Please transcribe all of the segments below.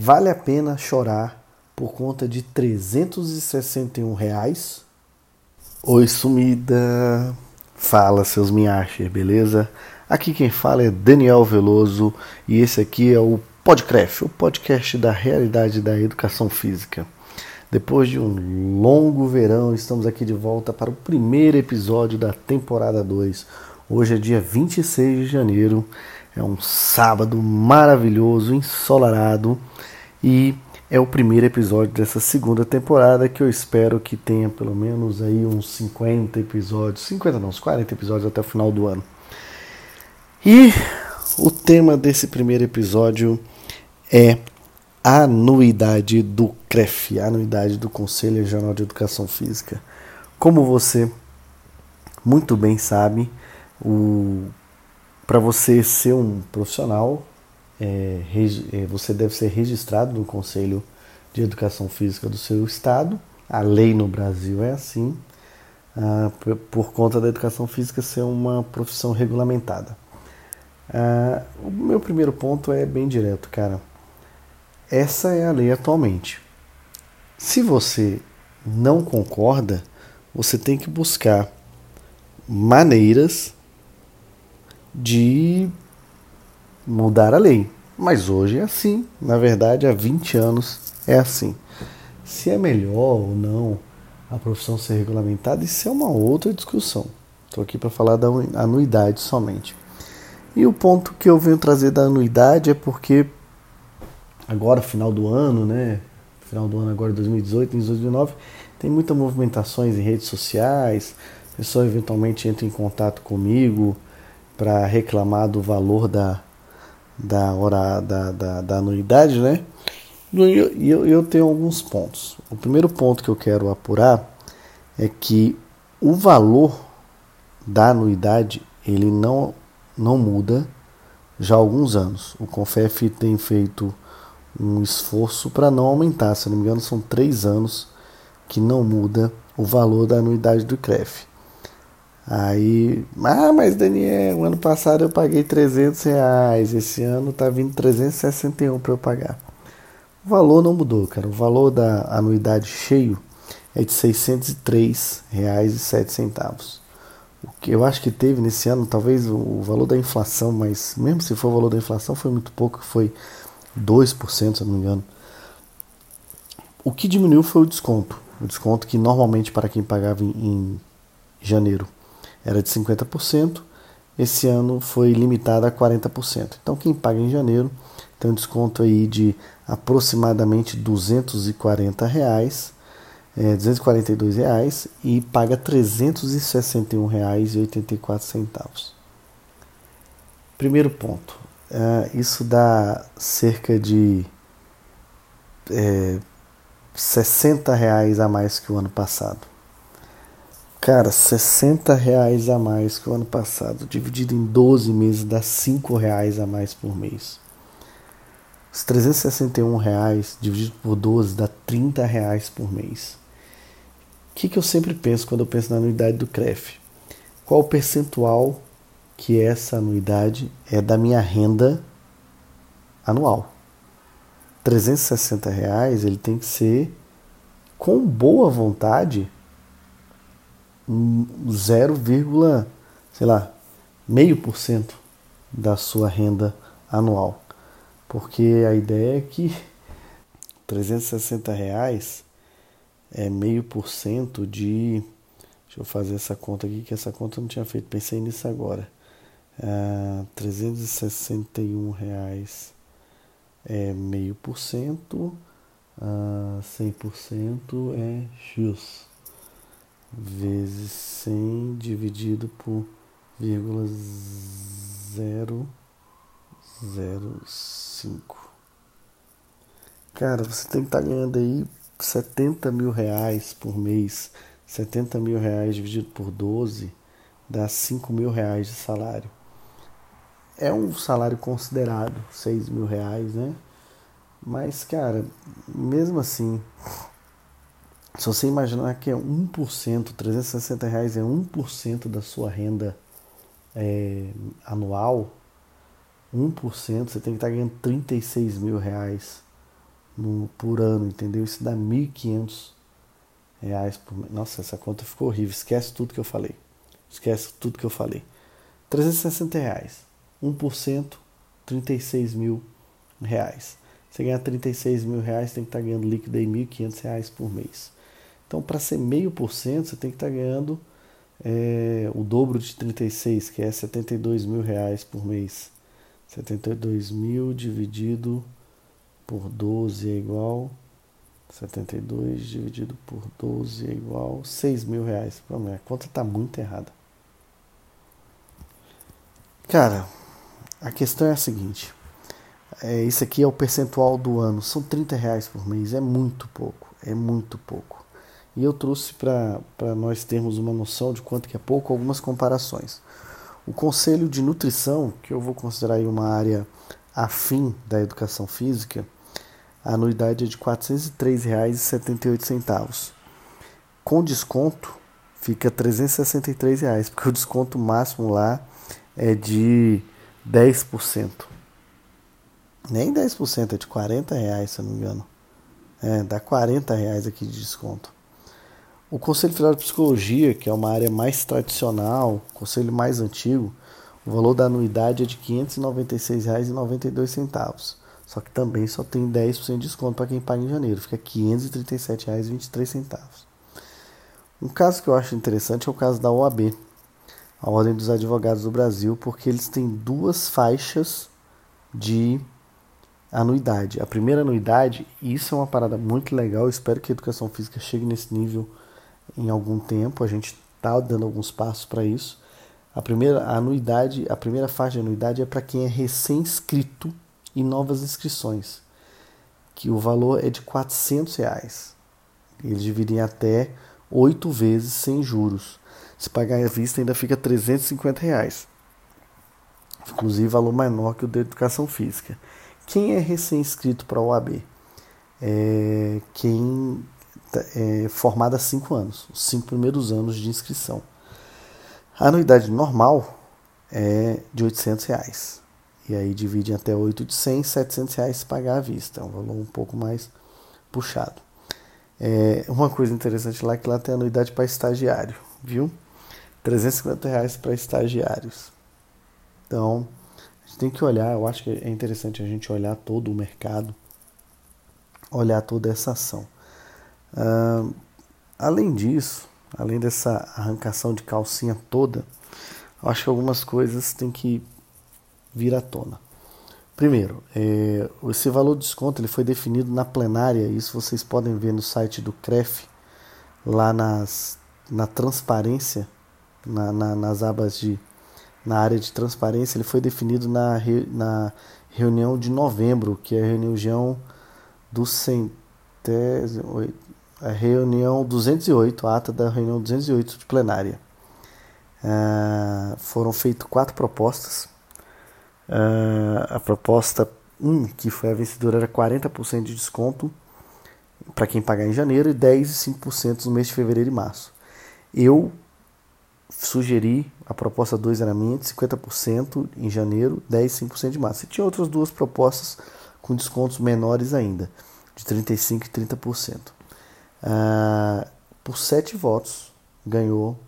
Vale a pena chorar por conta de 361 reais? Oi, sumida! Fala, seus minhacher, beleza? Aqui quem fala é Daniel Veloso e esse aqui é o Podcraft, o podcast da realidade da educação física. Depois de um longo verão, estamos aqui de volta para o primeiro episódio da temporada 2. Hoje é dia 26 de janeiro, é um sábado maravilhoso, ensolarado e é o primeiro episódio dessa segunda temporada que eu espero que tenha pelo menos aí uns 50 episódios, 50 não, uns 40 episódios até o final do ano. E o tema desse primeiro episódio é a anuidade do CREF, a anuidade do Conselho Regional de Educação Física. Como você muito bem sabe, para você ser um profissional é, é, você deve ser registrado no Conselho de Educação Física do seu estado. A lei no Brasil é assim, ah, por, por, conta da educação física ser uma profissão regulamentada. Ah, o meu primeiro ponto é bem direto, cara. Essa é a lei atualmente. Se você não concorda, você tem que buscar maneiras de mudar a lei. Mas hoje é assim. Na verdade, há 20 anos é assim. Se é melhor ou não a profissão ser regulamentada, isso é uma outra discussão. Estou aqui para falar da anuidade somente. E o ponto que eu venho trazer da anuidade é porque agora, final do ano, né? Final do ano agora 2018, 2019, tem muitas movimentações em redes sociais. A pessoa eventualmente entra em contato comigo para reclamar do valor da, da hora da, da, da anuidade, né? E eu, eu tenho alguns pontos. O primeiro ponto que eu quero apurar é que o valor da anuidade ele não, não muda já há alguns anos. O Confef tem feito um esforço para não aumentar, se não me engano, são três anos que não muda o valor da anuidade do CREF. Aí, ah, mas Daniel, ano passado eu paguei 300 reais, esse ano tá vindo 361 para eu pagar. O valor não mudou, cara. O valor da anuidade cheio é de 603 reais e 7 centavos. O que eu acho que teve nesse ano, talvez o valor da inflação, mas mesmo se for o valor da inflação, foi muito pouco, foi 2%, se não me engano. O que diminuiu foi o desconto. O desconto que normalmente para quem pagava em, em janeiro era de 50%, esse ano foi limitado a 40%. Então quem paga em janeiro tem um desconto aí de aproximadamente 240 reais, é, 242 reais e paga 361 reais e 84 centavos. Primeiro ponto, é, isso dá cerca de é, 60 reais a mais que o ano passado. Cara, 60 reais a mais que o ano passado, dividido em 12 meses, dá 5 reais a mais por mês. Os 361 reais dividido por 12 dá 30 reais por mês. O que, que eu sempre penso quando eu penso na anuidade do CREF? Qual o percentual que essa anuidade é da minha renda anual? 360 reais ele tem que ser com boa vontade 0, sei lá, meio por cento da sua renda anual. Porque a ideia é que 360 reais é meio por cento de. Deixa eu fazer essa conta aqui, que essa conta eu não tinha feito, pensei nisso agora. Ah, 361 reais é meio por cento, ah, 100% é X vezes 100 dividido por vírgula 005. Cara, você tem que estar tá ganhando aí 70 mil reais por mês. 70 mil reais dividido por 12 dá 5 mil reais de salário. É um salário considerado, 6 mil reais, né? Mas, cara, mesmo assim, se você imaginar que é 1%, 360 reais é 1% da sua renda é, anual, 1%, você tem que estar ganhando 36 mil reais no, por ano, entendeu? Isso dá 1.500 reais por mês. Nossa, essa conta ficou horrível. Esquece tudo que eu falei. Esquece tudo que eu falei. 360 reais. 1%, 36 mil reais. Você ganhar 36 mil reais, tem que estar tá ganhando líquido aí 1.500 reais por mês. Então, para ser meio por cento, você tem que estar tá ganhando é, o dobro de 36, que é 72 mil reais por mês. 72 mil dividido por 12 é igual 72 dividido por 12 é igual 6 mil reais. A conta está muito errada. Cara, a questão é a seguinte. É, isso aqui é o percentual do ano. São 30 reais por mês. É muito pouco. É muito pouco. E eu trouxe para nós termos uma noção de quanto que é pouco algumas comparações. O Conselho de Nutrição, que eu vou considerar uma área afim da educação física, a anuidade é de R$ 403,78. Com desconto, fica 363 reais, porque o desconto máximo lá é de 10%. Nem 10%, é de 40 reais, se eu não me engano. É, dá 40 reais aqui de desconto. O Conselho Federal de Psicologia, que é uma área mais tradicional, conselho mais antigo, o valor da anuidade é de R$ 596,92. Só que também só tem 10% de desconto para quem paga em janeiro, fica R$ 537,23. Um caso que eu acho interessante é o caso da OAB, a Ordem dos Advogados do Brasil, porque eles têm duas faixas de anuidade. A primeira anuidade, isso é uma parada muito legal, espero que a educação física chegue nesse nível em algum tempo, a gente está dando alguns passos para isso. A primeira a anuidade, a primeira faixa de anuidade é para quem é recém-inscrito e novas inscrições, que o valor é de 400 reais. Eles dividem até oito vezes sem juros. Se pagar à vista ainda fica 350 reais. Inclusive valor menor que o da educação física. Quem é recém-inscrito para a OAB? É quem é formado há cinco anos, os cinco primeiros anos de inscrição. A anuidade normal é de 800 reais. E aí divide até 8 de 100, 700 reais pagar à vista. É um valor um pouco mais puxado. É, uma coisa interessante lá é que lá tem anuidade para estagiário, viu? 350 reais para estagiários. Então, a gente tem que olhar, eu acho que é interessante a gente olhar todo o mercado, olhar toda essa ação. Uh, além disso, além dessa arrancação de calcinha toda, acho que algumas coisas tem que vir à tona. Primeiro, é, esse valor de desconto ele foi definido na plenária, isso vocês podem ver no site do CREF, lá nas, na transparência, na, na, nas abas de. na área de transparência, ele foi definido na, re, na reunião de novembro, que é a reunião do centésimo. A reunião 208, a ata da reunião 208 de plenária. Uh, foram feitas quatro propostas Uh, a proposta 1, que foi a vencedora, era 40% de desconto para quem pagar em janeiro e 10 e 5% no mês de fevereiro e março. Eu sugeri, a proposta 2 era minha, de 50% em janeiro, 10 e 5% de março. E tinha outras duas propostas com descontos menores ainda, de 35% e 30%. Uh, por 7 votos, ganhou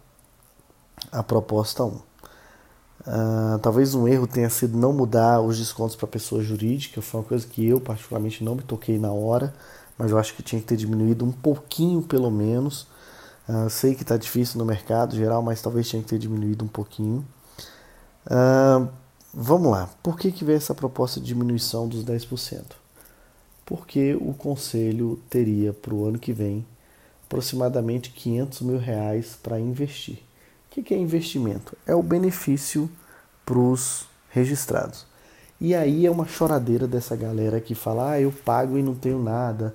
a proposta 1. Uh, talvez um erro tenha sido não mudar os descontos para pessoa jurídica, foi uma coisa que eu particularmente não me toquei na hora, mas eu acho que tinha que ter diminuído um pouquinho pelo menos. Uh, sei que está difícil no mercado geral, mas talvez tinha que ter diminuído um pouquinho. Uh, vamos lá, por que, que veio essa proposta de diminuição dos 10%? Porque o conselho teria para o ano que vem aproximadamente 500 mil reais para investir. O que é investimento? É o benefício para os registrados. E aí é uma choradeira dessa galera que fala: ah, eu pago e não tenho nada,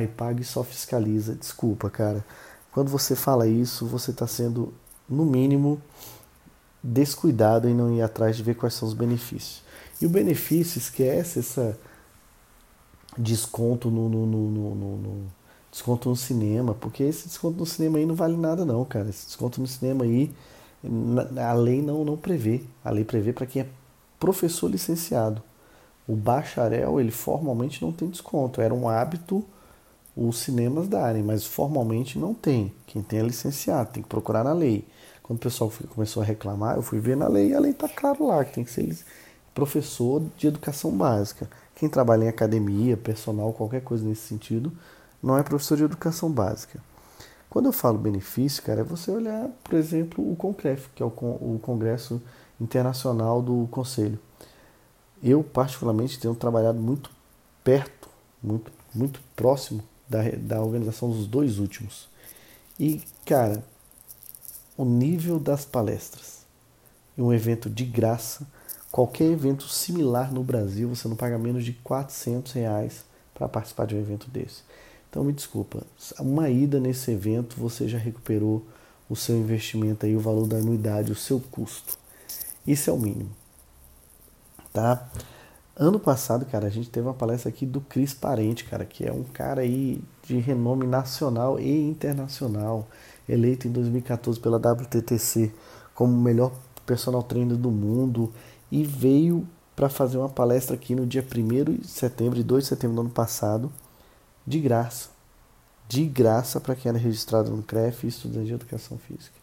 eu pago e só fiscaliza. Desculpa, cara. Quando você fala isso, você está sendo, no mínimo, descuidado em não ir atrás de ver quais são os benefícios. E o benefício, esquece essa desconto no, no, no, no, desconto no cinema, porque esse desconto no cinema aí não vale nada não, cara. Esse desconto no cinema aí, a lei não, não prevê. A lei prevê para quem é professor licenciado. O bacharel, ele formalmente não tem desconto. Era um hábito os cinemas darem, mas formalmente não tem. Quem tem é licenciado, tem que procurar na lei. Quando o pessoal começou a reclamar, eu fui ver na lei e a lei está claro lá, que tem que ser professor de educação básica. Quem trabalha em academia, personal, qualquer coisa nesse sentido, não é professor de educação básica. Quando eu falo benefício, cara, é você olhar, por exemplo, o CONCREF, que é o Congresso Internacional do Conselho. Eu, particularmente, tenho trabalhado muito perto, muito, muito próximo da, da organização dos dois últimos. E, cara, o nível das palestras, um evento de graça, qualquer evento similar no Brasil, você não paga menos de 400 reais para participar de um evento desse. Então me desculpa, uma ida nesse evento você já recuperou o seu investimento aí, o valor da anuidade, o seu custo. Isso é o mínimo. Tá? Ano passado, cara, a gente teve uma palestra aqui do Cris Parente, cara, que é um cara aí de renome nacional e internacional, eleito em 2014 pela WTTC como o melhor personal trainer do mundo e veio para fazer uma palestra aqui no dia 1 de setembro e 2 de setembro do ano passado de graça. De graça para quem era registrado no CREF e estudante de educação física.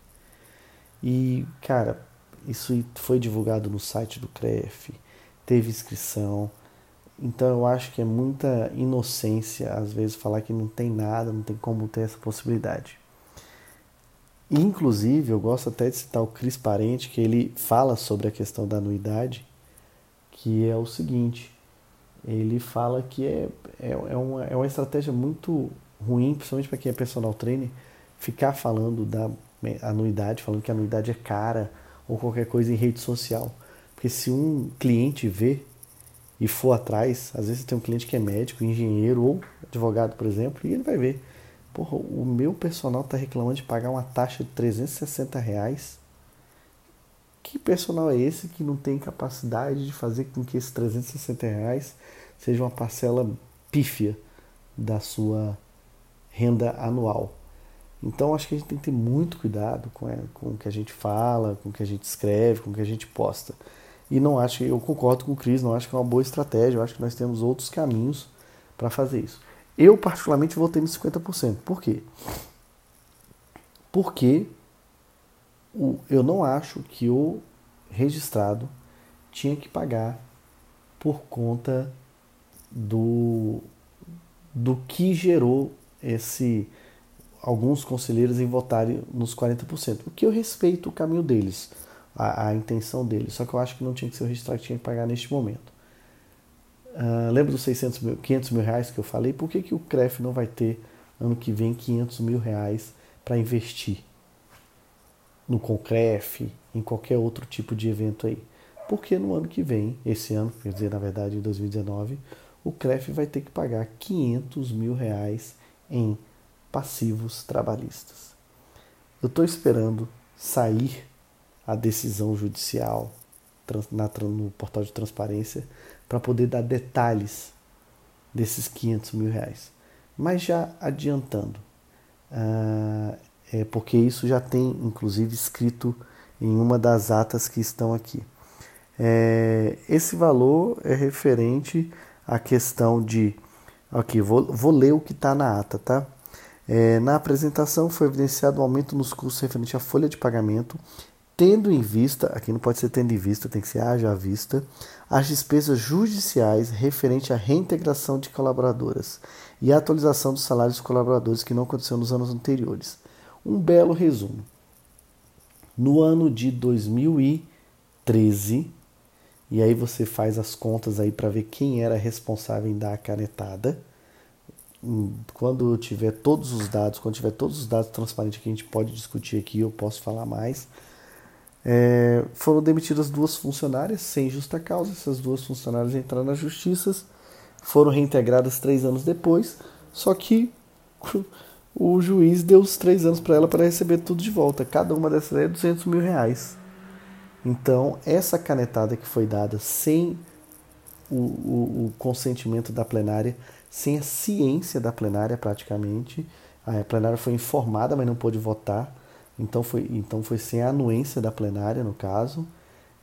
E, cara, isso foi divulgado no site do CREF, teve inscrição. Então eu acho que é muita inocência, às vezes, falar que não tem nada, não tem como ter essa possibilidade. Inclusive, eu gosto até de citar o Cris Parente, que ele fala sobre a questão da anuidade, que é o seguinte: ele fala que é, é, é, uma, é uma estratégia muito ruim, principalmente para quem é personal trainer, ficar falando da anuidade, falando que a anuidade é cara ou qualquer coisa em rede social. Porque se um cliente vê e for atrás, às vezes tem um cliente que é médico, engenheiro ou advogado, por exemplo, e ele vai ver, porra, o meu personal está reclamando de pagar uma taxa de 360 reais. Que personal é esse que não tem capacidade de fazer com que esses 360 reais seja uma parcela pífia da sua renda anual. Então acho que a gente tem que ter muito cuidado com, com o que a gente fala, com o que a gente escreve, com o que a gente posta. E não acho, eu concordo com o Cris, não acho que é uma boa estratégia, eu acho que nós temos outros caminhos para fazer isso. Eu particularmente votei nos 50%. Por quê? Porque eu não acho que o registrado tinha que pagar por conta do, do que gerou esse alguns conselheiros em votarem nos 40%. O que eu respeito o caminho deles, a, a, intenção deles, só que eu acho que não tinha que ser o registrado que tinha que pagar neste momento. Uh, lembra dos 600 mil, 500 mil reais que eu falei? Por que, que o CREF não vai ter ano que vem 500 mil reais para investir no Concref, em qualquer outro tipo de evento aí? Porque no ano que vem, esse ano, quer dizer, na verdade em 2019, o CREF vai ter que pagar 500 mil reais em passivos trabalhistas. Eu estou esperando sair a decisão judicial no portal de transparência para poder dar detalhes desses 500 mil reais. Mas já adiantando, uh, é porque isso já tem inclusive escrito em uma das atas que estão aqui. É, esse valor é referente à questão de. Aqui, vou, vou ler o que está na ata, tá? É, na apresentação foi evidenciado um aumento nos custos referente à folha de pagamento, tendo em vista, aqui não pode ser tendo em vista, tem que ser haja vista, as despesas judiciais referente à reintegração de colaboradoras e a atualização dos salários dos colaboradores que não aconteceu nos anos anteriores. Um belo resumo. No ano de 2013, e aí você faz as contas aí para ver quem era responsável em dar a canetada, quando tiver todos os dados, quando tiver todos os dados transparentes que a gente pode discutir aqui, eu posso falar mais. É, foram demitidas duas funcionárias sem justa causa. Essas duas funcionárias entraram na justiça, foram reintegradas três anos depois. Só que o juiz deu os três anos para ela para receber tudo de volta. Cada uma dessas é 200 mil reais. Então, essa canetada que foi dada sem o, o, o consentimento da plenária sem a ciência da plenária praticamente. A plenária foi informada, mas não pôde votar. Então foi, então foi sem a anuência da plenária, no caso.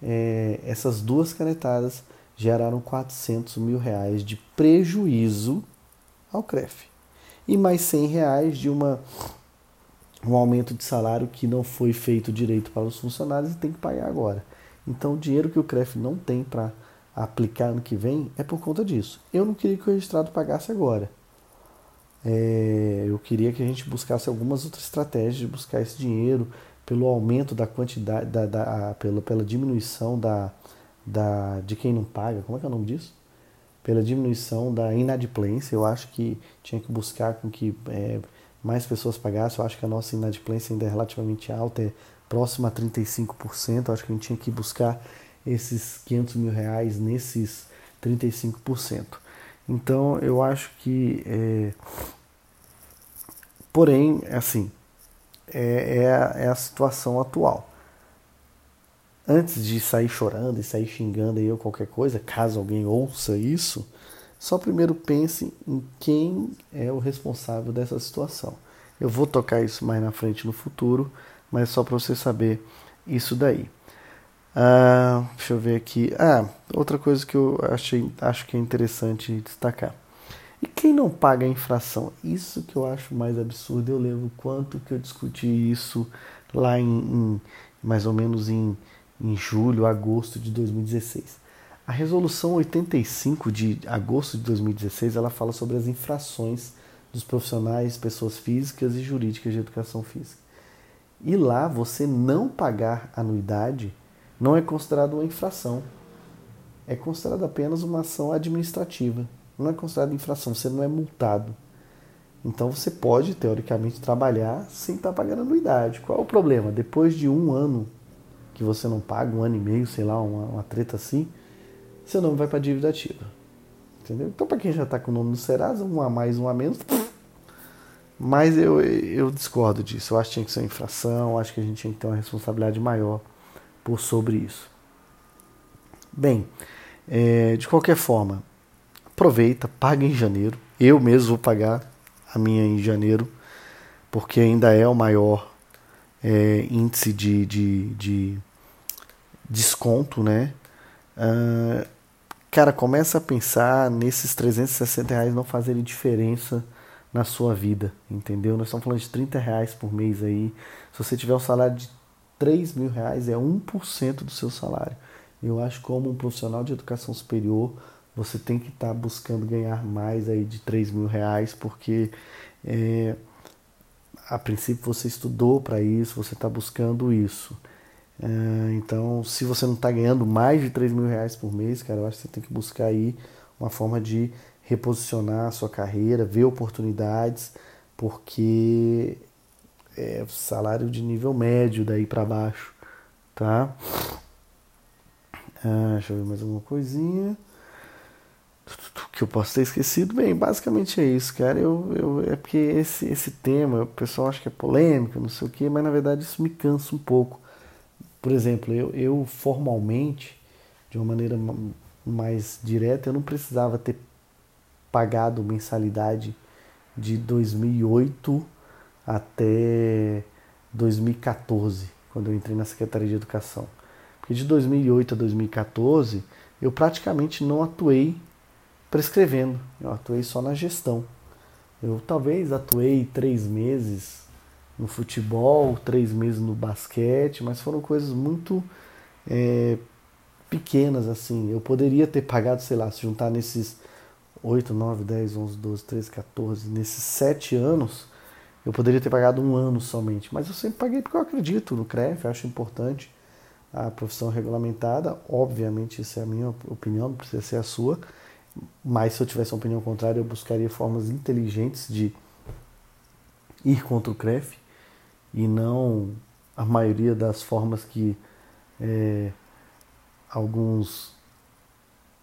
É, essas duas canetadas geraram 400 mil reais de prejuízo ao CREF. E mais 100 reais de uma, um aumento de salário que não foi feito direito para os funcionários e tem que pagar agora. Então, o dinheiro que o CREF não tem para aplicar ano que vem é por conta disso. Eu não queria que o registrado pagasse agora. É, eu queria que a gente buscasse algumas outras estratégias de buscar esse dinheiro pelo aumento da quantidade, da, da, pela, pela diminuição da, da, de quem não paga. Como é que é o nome disso? Pela diminuição da inadimplência. Eu acho que tinha que buscar com que é, mais pessoas pagassem. Eu acho que a nossa inadimplência ainda é relativamente alta, é próxima a 35%. Eu acho que a gente tinha que buscar esses 500 mil reais nesses 35%. Então eu acho que, é... porém, assim, é, é, a, é a situação atual. Antes de sair chorando e sair xingando ou qualquer coisa, caso alguém ouça isso, só primeiro pense em quem é o responsável dessa situação. Eu vou tocar isso mais na frente no futuro, mas só para você saber isso daí. Ah, deixa eu ver aqui. Ah, outra coisa que eu achei, acho que é interessante destacar. E quem não paga a infração? Isso que eu acho mais absurdo. Eu lembro quanto que eu discuti isso lá em, em mais ou menos em, em julho, agosto de 2016. A resolução 85 de agosto de 2016, ela fala sobre as infrações dos profissionais, pessoas físicas e jurídicas de educação física. E lá você não pagar anuidade não é considerado uma infração. É considerado apenas uma ação administrativa. Não é considerado infração, você não é multado. Então você pode, teoricamente, trabalhar sem estar pagando anuidade. Qual é o problema? Depois de um ano que você não paga, um ano e meio, sei lá, uma, uma treta assim, seu nome vai para dívida ativa. Entendeu? Então, para quem já está com o nome no Serasa, um a mais, um a menos. Mas eu, eu discordo disso. Eu acho que tinha que ser uma infração, acho que a gente tinha que ter uma responsabilidade maior por sobre isso. Bem, é, de qualquer forma, aproveita, paga em janeiro. Eu mesmo vou pagar a minha em janeiro, porque ainda é o maior é, índice de, de, de, desconto, né? Uh, cara, começa a pensar nesses 360 reais não fazerem diferença na sua vida, entendeu? Nós estamos falando de 30 reais por mês aí. Se você tiver um salário de 3 mil reais é 1% do seu salário. Eu acho que como um profissional de educação superior, você tem que estar tá buscando ganhar mais aí de 3 mil reais, porque é, a princípio você estudou para isso, você está buscando isso. É, então, se você não está ganhando mais de 3 mil reais por mês, cara, eu acho que você tem que buscar aí uma forma de reposicionar a sua carreira, ver oportunidades, porque é, salário de nível médio daí para baixo, tá? Ah, deixa eu ver mais alguma coisinha que eu posso ter esquecido. Bem, basicamente é isso, cara. Eu, eu, é porque esse, esse tema, o pessoal acha que é polêmico, não sei o quê, mas na verdade isso me cansa um pouco. Por exemplo, eu, eu formalmente, de uma maneira mais direta, eu não precisava ter pagado mensalidade de 2008 até 2014, quando eu entrei na Secretaria de Educação. Porque de 2008 a 2014 eu praticamente não atuei prescrevendo, eu atuei só na gestão. Eu talvez atuei três meses no futebol, três meses no basquete, mas foram coisas muito é, pequenas assim. Eu poderia ter pagado, sei lá, se juntar nesses 8, 9, 10, 11, 12, 13, 14, nesses sete anos, eu poderia ter pagado um ano somente, mas eu sempre paguei porque eu acredito no CREF, acho importante a profissão regulamentada. Obviamente, isso é a minha opinião, não precisa ser a sua. Mas se eu tivesse uma opinião contrária, eu buscaria formas inteligentes de ir contra o CREF e não a maioria das formas que é, alguns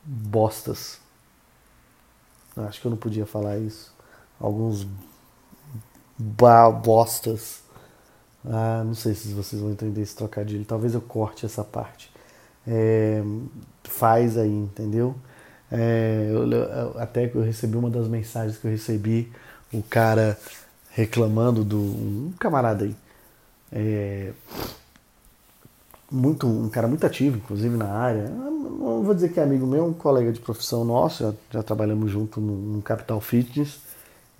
bostas, acho que eu não podia falar isso, alguns bostas. Ah, não sei se vocês vão entender esse trocadilho. Talvez eu corte essa parte. É, faz aí, entendeu? É, eu, até que eu recebi uma das mensagens que eu recebi, o cara reclamando do um camarada aí, é, muito um cara muito ativo, inclusive na área. Não vou dizer que é amigo meu, um colega de profissão nosso, já, já trabalhamos junto no, no, Capital Fitness.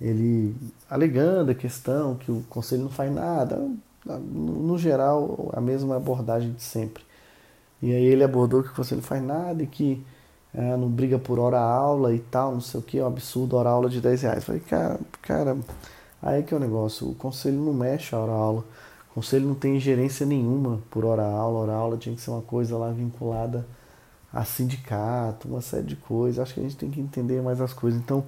Ele alegando a questão que o conselho não faz nada, no, geral a mesma abordagem de sempre. E aí ele abordou que o conselho não faz nada e que é, não briga por hora aula e tal, não sei o que, é um absurdo hora aula de 10 reais. Falei, cara, cara, aí que é o negócio, o conselho não mexe a hora aula. O conselho não tem gerência nenhuma por hora aula. Hora aula tinha que ser uma coisa lá vinculada a sindicato, uma série de coisas. Acho que a gente tem que entender mais as coisas. Então,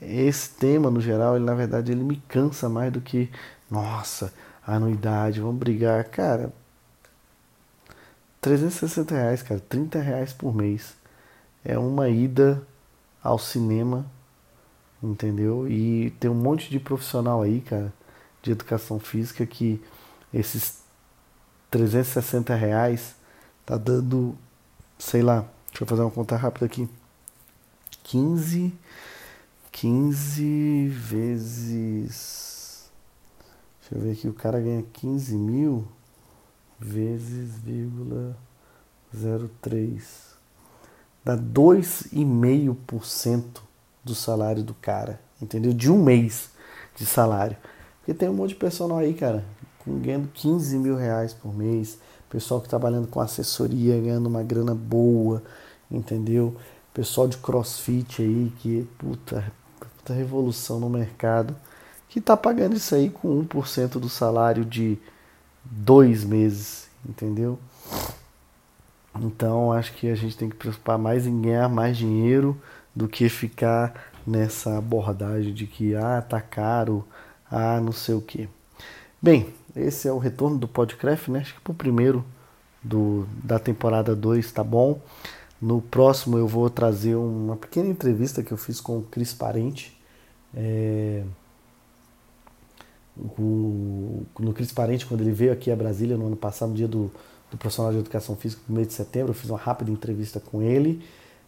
esse tema, no geral, ele na verdade ele me cansa mais do que, nossa, anuidade, vamos brigar. Cara, 360 reais, cara, 30 reais por mês. É uma ida ao cinema, entendeu? E tem um monte de profissional aí, cara, de educação física que esses 360 reais tá dando, sei lá, deixa eu fazer uma conta rápida aqui. 15, 15 vezes. Deixa eu ver aqui, o cara ganha 15 mil vezes vírgula 03. Dá 2,5% do salário do cara, entendeu? De um mês de salário. Porque tem um monte de personal aí, cara, ganhando 15 mil reais por mês, pessoal que trabalhando com assessoria ganhando uma grana boa, entendeu? Pessoal de crossfit aí que, puta, puta revolução no mercado, que tá pagando isso aí com 1% do salário de dois meses, entendeu? Então acho que a gente tem que preocupar mais em ganhar mais dinheiro do que ficar nessa abordagem de que ah, tá caro, ah, não sei o que. Bem, esse é o retorno do podcast, né? Acho que pro primeiro do, da temporada 2 tá bom. No próximo eu vou trazer uma pequena entrevista que eu fiz com o Cris Parente. É, o, no Cris Parente, quando ele veio aqui a Brasília no ano passado, no dia do, do profissional de educação física, no mês de setembro, eu fiz uma rápida entrevista com ele.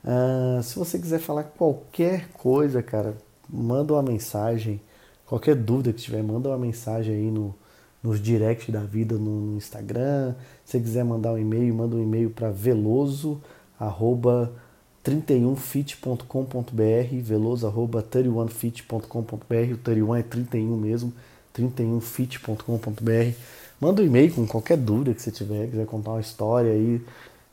Uh, se você quiser falar qualquer coisa, cara, manda uma mensagem. Qualquer dúvida que tiver, manda uma mensagem aí no, nos directs da vida no, no Instagram. Se quiser mandar um e-mail, manda um e-mail para veloso 31fit.com.br, veloso 31fit.com.br, o 31 é 31 mesmo, 31fit.com.br. Manda um e-mail com qualquer dúvida que você tiver, quiser contar uma história aí,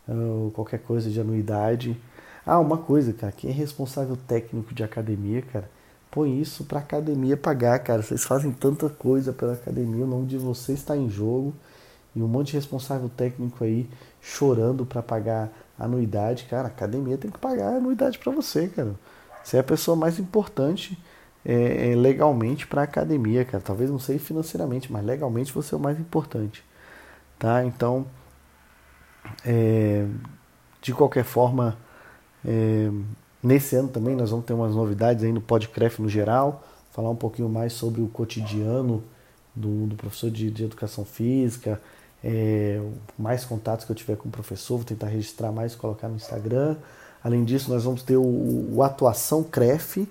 uh, qualquer coisa de anuidade. Ah, uma coisa, cara, quem é responsável técnico de academia, cara, põe isso para a academia pagar, cara. Vocês fazem tanta coisa pela academia, o nome de vocês está em jogo e um monte de responsável técnico aí chorando para pagar anuidade, cara. A academia tem que pagar anuidade para você, cara. Você é a pessoa mais importante é, é, legalmente para a academia, cara. Talvez não seja financeiramente, mas legalmente você é o mais importante, tá? Então, é, de qualquer forma, é, Nesse ano também nós vamos ter umas novidades aí no Podcraft no geral, falar um pouquinho mais sobre o cotidiano do, do professor de, de, educação física, é, mais contatos que eu tiver com o professor, vou tentar registrar mais e colocar no Instagram. Além disso, nós vamos ter o, o Atuação CREF,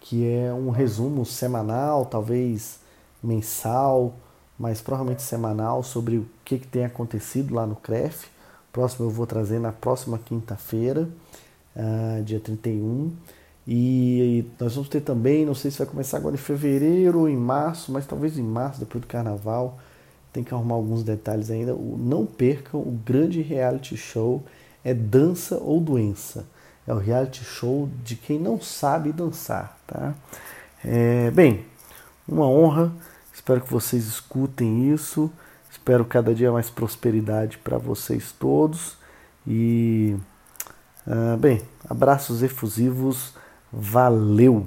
que é um resumo semanal, talvez mensal, mas provavelmente semanal, sobre o que, que tem acontecido lá no CREF. Próximo eu vou trazer na próxima quinta-feira uh, dia 31. E nós vamos ter também, não sei se vai começar agora em fevereiro ou em março, mas talvez em março, depois do carnaval. Tem que arrumar alguns detalhes ainda. Não percam o grande reality show é Dança ou Doença. É o reality show de quem não sabe dançar, tá? É, bem, uma honra. Espero que vocês escutem isso. Espero cada dia mais prosperidade para vocês todos. E Uh, bem, abraços efusivos, valeu!